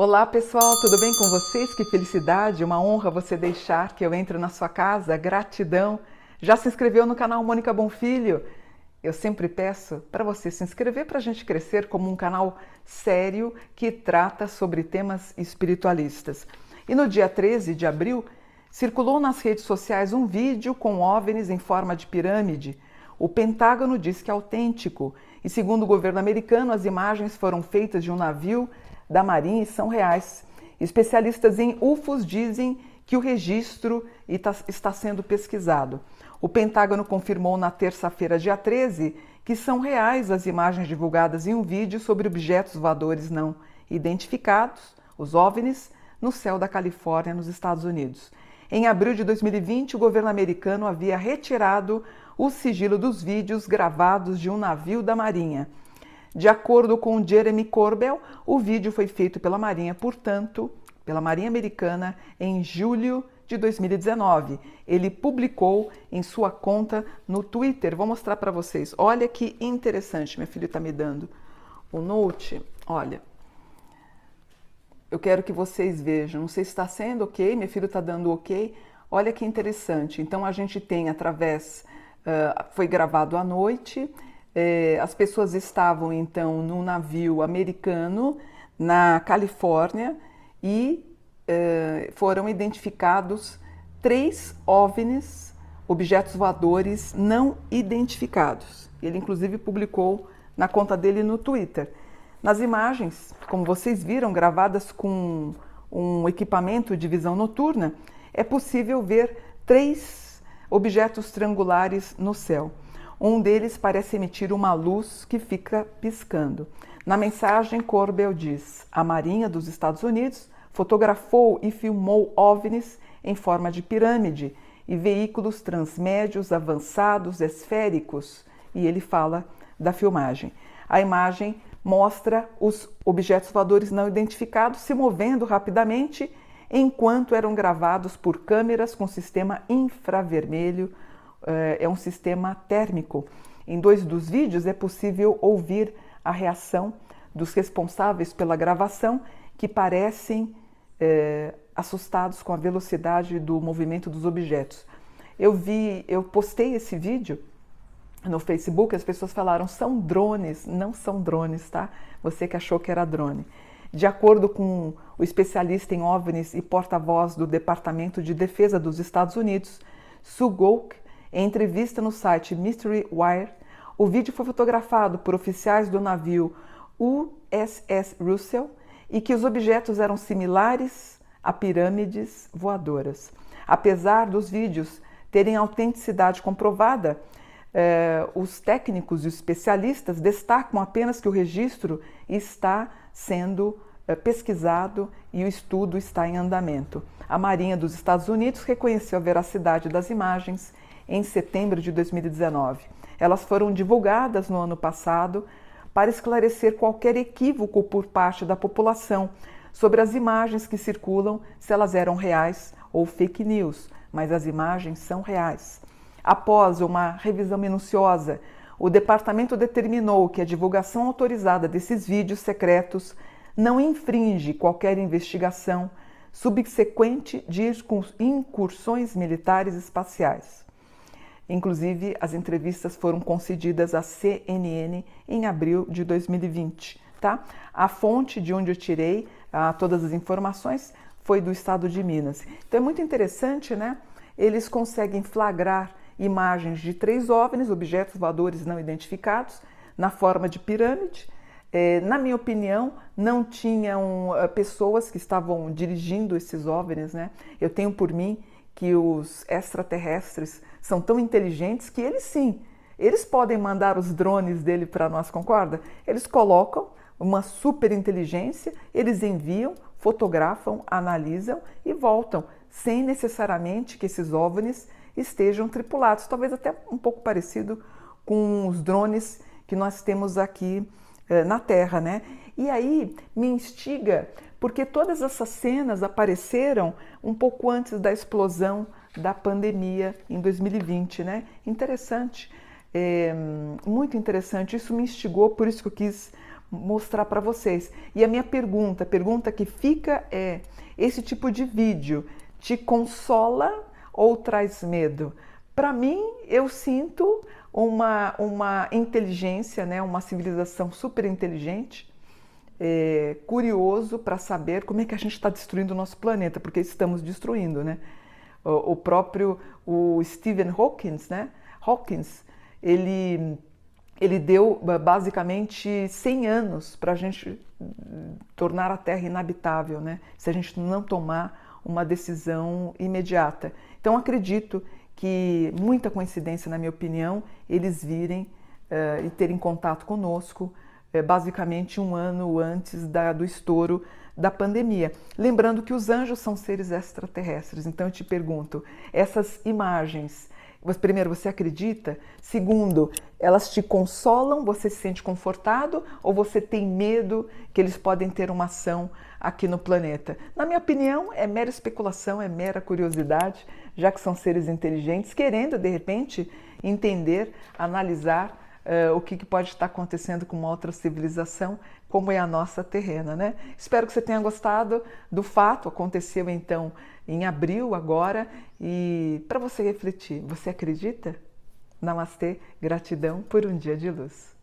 Olá pessoal, tudo bem com vocês? Que felicidade, uma honra você deixar que eu entre na sua casa, gratidão. Já se inscreveu no canal Mônica Bonfilho? Eu sempre peço para você se inscrever para a gente crescer como um canal sério que trata sobre temas espiritualistas. E no dia 13 de abril, circulou nas redes sociais um vídeo com OVNIs em forma de pirâmide. O Pentágono diz que é autêntico e, segundo o governo americano, as imagens foram feitas de um navio da Marinha e são reais. Especialistas em UFOs dizem que o registro está sendo pesquisado. O Pentágono confirmou na terça-feira, dia 13, que são reais as imagens divulgadas em um vídeo sobre objetos voadores não identificados, os OVNIs, no céu da Califórnia, nos Estados Unidos. Em abril de 2020, o governo americano havia retirado o sigilo dos vídeos gravados de um navio da Marinha. De acordo com Jeremy Corbell, o vídeo foi feito pela Marinha, portanto, pela Marinha Americana, em julho de 2019. Ele publicou em sua conta no Twitter. Vou mostrar para vocês. Olha que interessante. Meu filho está me dando o note. Olha. Eu quero que vocês vejam. Não sei se está sendo ok. Meu filho está dando ok. Olha que interessante. Então a gente tem através. Uh, foi gravado à noite é, as pessoas estavam então num navio americano na Califórnia e é, foram identificados três OVNIs, objetos voadores não identificados. Ele inclusive publicou na conta dele no Twitter. Nas imagens, como vocês viram, gravadas com um equipamento de visão noturna, é possível ver três objetos triangulares no céu. Um deles parece emitir uma luz que fica piscando. Na mensagem, Corbel diz: a Marinha dos Estados Unidos fotografou e filmou OVNIs em forma de pirâmide e veículos transmédios avançados esféricos. E ele fala da filmagem. A imagem mostra os objetos voadores não identificados se movendo rapidamente enquanto eram gravados por câmeras com sistema infravermelho eh, é um sistema térmico. Em dois dos vídeos é possível ouvir a reação dos responsáveis pela gravação, que parecem é, assustados com a velocidade do movimento dos objetos. Eu vi, eu postei esse vídeo no Facebook, as pessoas falaram são drones, não são drones, tá? Você que achou que era drone. De acordo com o especialista em OVNIs e porta-voz do Departamento de Defesa dos Estados Unidos, Sugok em entrevista no site Mystery Wire, o vídeo foi fotografado por oficiais do navio USS Russell e que os objetos eram similares a pirâmides voadoras. Apesar dos vídeos terem autenticidade comprovada, eh, os técnicos e especialistas destacam apenas que o registro está sendo eh, pesquisado e o estudo está em andamento. A Marinha dos Estados Unidos reconheceu a veracidade das imagens em setembro de 2019. Elas foram divulgadas no ano passado para esclarecer qualquer equívoco por parte da população sobre as imagens que circulam, se elas eram reais ou fake news, mas as imagens são reais. Após uma revisão minuciosa, o departamento determinou que a divulgação autorizada desses vídeos secretos não infringe qualquer investigação subsequente de incursões militares espaciais. Inclusive, as entrevistas foram concedidas à CNN em abril de 2020. Tá? A fonte de onde eu tirei ah, todas as informações foi do estado de Minas. Então é muito interessante, né? Eles conseguem flagrar imagens de três OVNIs, objetos voadores não identificados, na forma de pirâmide. É, na minha opinião, não tinham uh, pessoas que estavam dirigindo esses OVNIs, né? Eu tenho por mim que os extraterrestres são tão inteligentes que eles sim, eles podem mandar os drones dele para nós, concorda? Eles colocam uma super inteligência, eles enviam, fotografam, analisam e voltam, sem necessariamente que esses OVNIs estejam tripulados, talvez até um pouco parecido com os drones que nós temos aqui eh, na Terra, né? E aí me instiga porque todas essas cenas apareceram um pouco antes da explosão da pandemia em 2020, né? Interessante, é, muito interessante. Isso me instigou, por isso que eu quis mostrar para vocês. E a minha pergunta, pergunta que fica é: esse tipo de vídeo te consola ou traz medo? Para mim, eu sinto uma, uma inteligência, né, uma civilização super inteligente, é, curioso para saber como é que a gente está destruindo o nosso planeta, porque estamos destruindo, né? O, o próprio o Stephen Hawking, né? Hawkins, ele ele deu basicamente 100 anos para a gente tornar a Terra inabitável, né? Se a gente não tomar uma decisão imediata. Então acredito que muita coincidência, na minha opinião, eles virem uh, e terem contato conosco, uh, basicamente um ano antes da, do estouro da pandemia. Lembrando que os anjos são seres extraterrestres. Então eu te pergunto, essas imagens Primeiro, você acredita? Segundo, elas te consolam, você se sente confortado ou você tem medo que eles podem ter uma ação aqui no planeta? Na minha opinião, é mera especulação, é mera curiosidade, já que são seres inteligentes, querendo de repente entender, analisar uh, o que, que, pode estar acontecendo com uma outra civilização, como é a nossa terrena, né? Espero que você tenha gostado do fato. Aconteceu então em abril agora e para você refletir, você acredita? Namastê, gratidão por um dia de luz.